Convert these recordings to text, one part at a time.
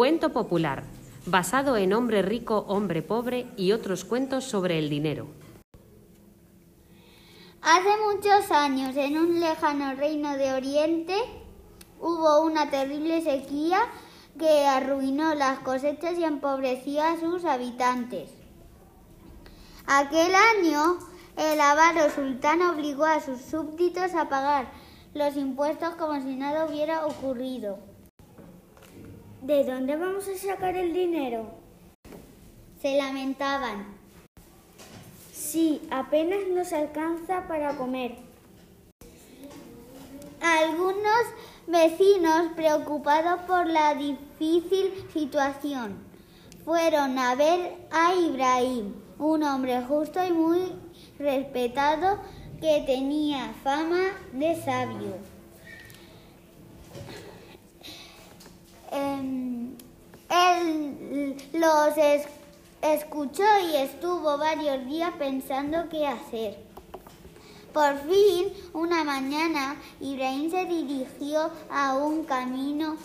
Cuento popular, basado en Hombre rico, hombre pobre y otros cuentos sobre el dinero. Hace muchos años, en un lejano reino de Oriente, hubo una terrible sequía que arruinó las cosechas y empobreció a sus habitantes. Aquel año, el avaro sultán obligó a sus súbditos a pagar los impuestos como si nada hubiera ocurrido. ¿De dónde vamos a sacar el dinero? Se lamentaban. Sí, apenas nos alcanza para comer. Algunos vecinos, preocupados por la difícil situación, fueron a ver a Ibrahim, un hombre justo y muy respetado que tenía fama de sabio. Em, él los escuchó y estuvo varios días pensando qué hacer. Por fin, una mañana, Ibrahim se dirigió a un camino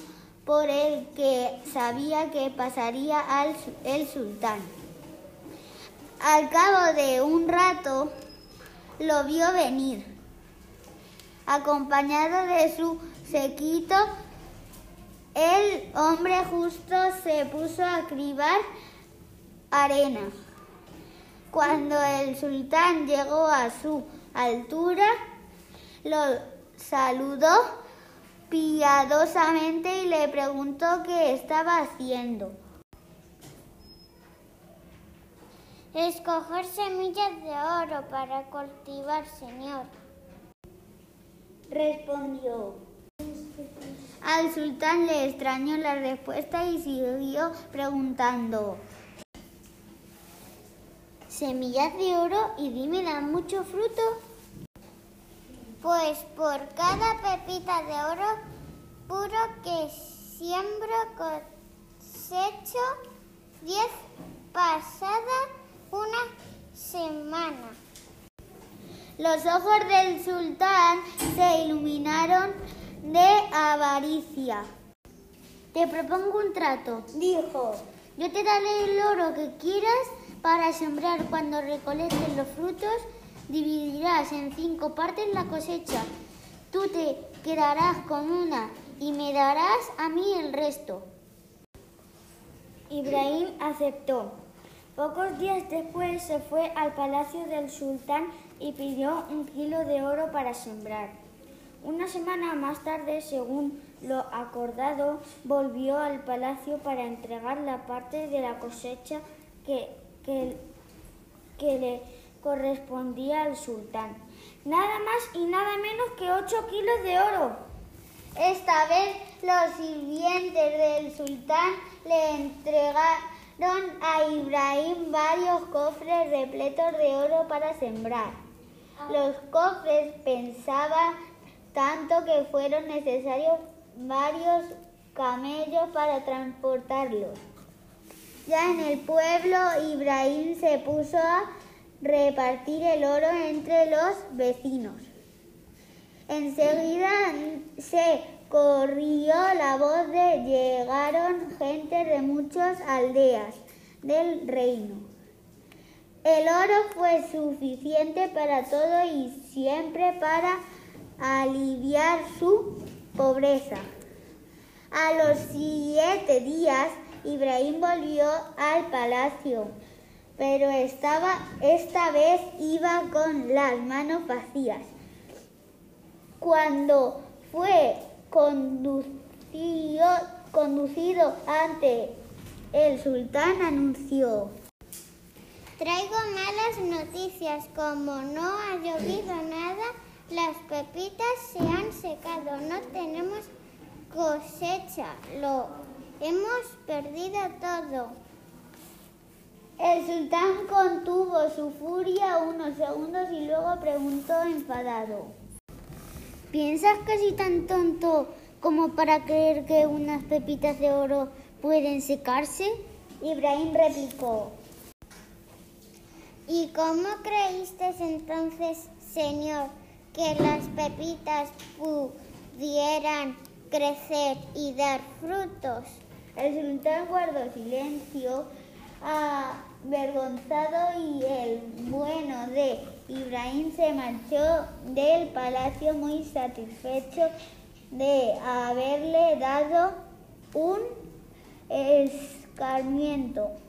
por el que sabía que pasaría al, el sultán. Al cabo de un rato, lo vio venir, acompañado de su sequito. El hombre justo se puso a cribar arena. Cuando el sultán llegó a su altura, lo saludó piadosamente y le preguntó qué estaba haciendo. Escoger semillas de oro para cultivar, señor. Respondió. Al sultán le extrañó la respuesta y siguió preguntando. Semillas de oro y dime, ¿dan mucho fruto? Pues por cada pepita de oro puro que siembro cosecho diez pasadas una semana. Los ojos del sultán se iluminaron avaricia. Te propongo un trato, dijo. Yo te daré el oro que quieras para sembrar cuando recolectes los frutos. Dividirás en cinco partes la cosecha. Tú te quedarás con una y me darás a mí el resto. Ibrahim aceptó. Pocos días después se fue al palacio del sultán y pidió un kilo de oro para sembrar. Una semana más tarde, según lo acordado, volvió al palacio para entregar la parte de la cosecha que, que, que le correspondía al sultán. Nada más y nada menos que ocho kilos de oro. Esta vez los sirvientes del sultán le entregaron a Ibrahim varios cofres repletos de oro para sembrar. Los cofres pensaban tanto que fueron necesarios varios camellos para transportarlos. Ya en el pueblo, Ibrahim se puso a repartir el oro entre los vecinos. Enseguida se corrió la voz de llegaron gente de muchas aldeas del reino. El oro fue suficiente para todo y siempre para aliviar su pobreza. A los siete días, Ibrahim volvió al palacio, pero estaba, esta vez iba con las manos vacías. Cuando fue conducido, conducido ante el sultán, anunció. Traigo malas noticias, como no ha llovido nada, las pepitas se han secado, no tenemos cosecha, lo hemos perdido todo. El sultán contuvo su furia unos segundos y luego preguntó enfadado. ¿Piensas que soy tan tonto como para creer que unas pepitas de oro pueden secarse? Ibrahim replicó. ¿Y cómo creíste entonces, señor, que las pepitas pudieran crecer y dar frutos? El sultán guardó silencio, avergonzado, y el bueno de Ibrahim se marchó del palacio muy satisfecho de haberle dado un escarmiento.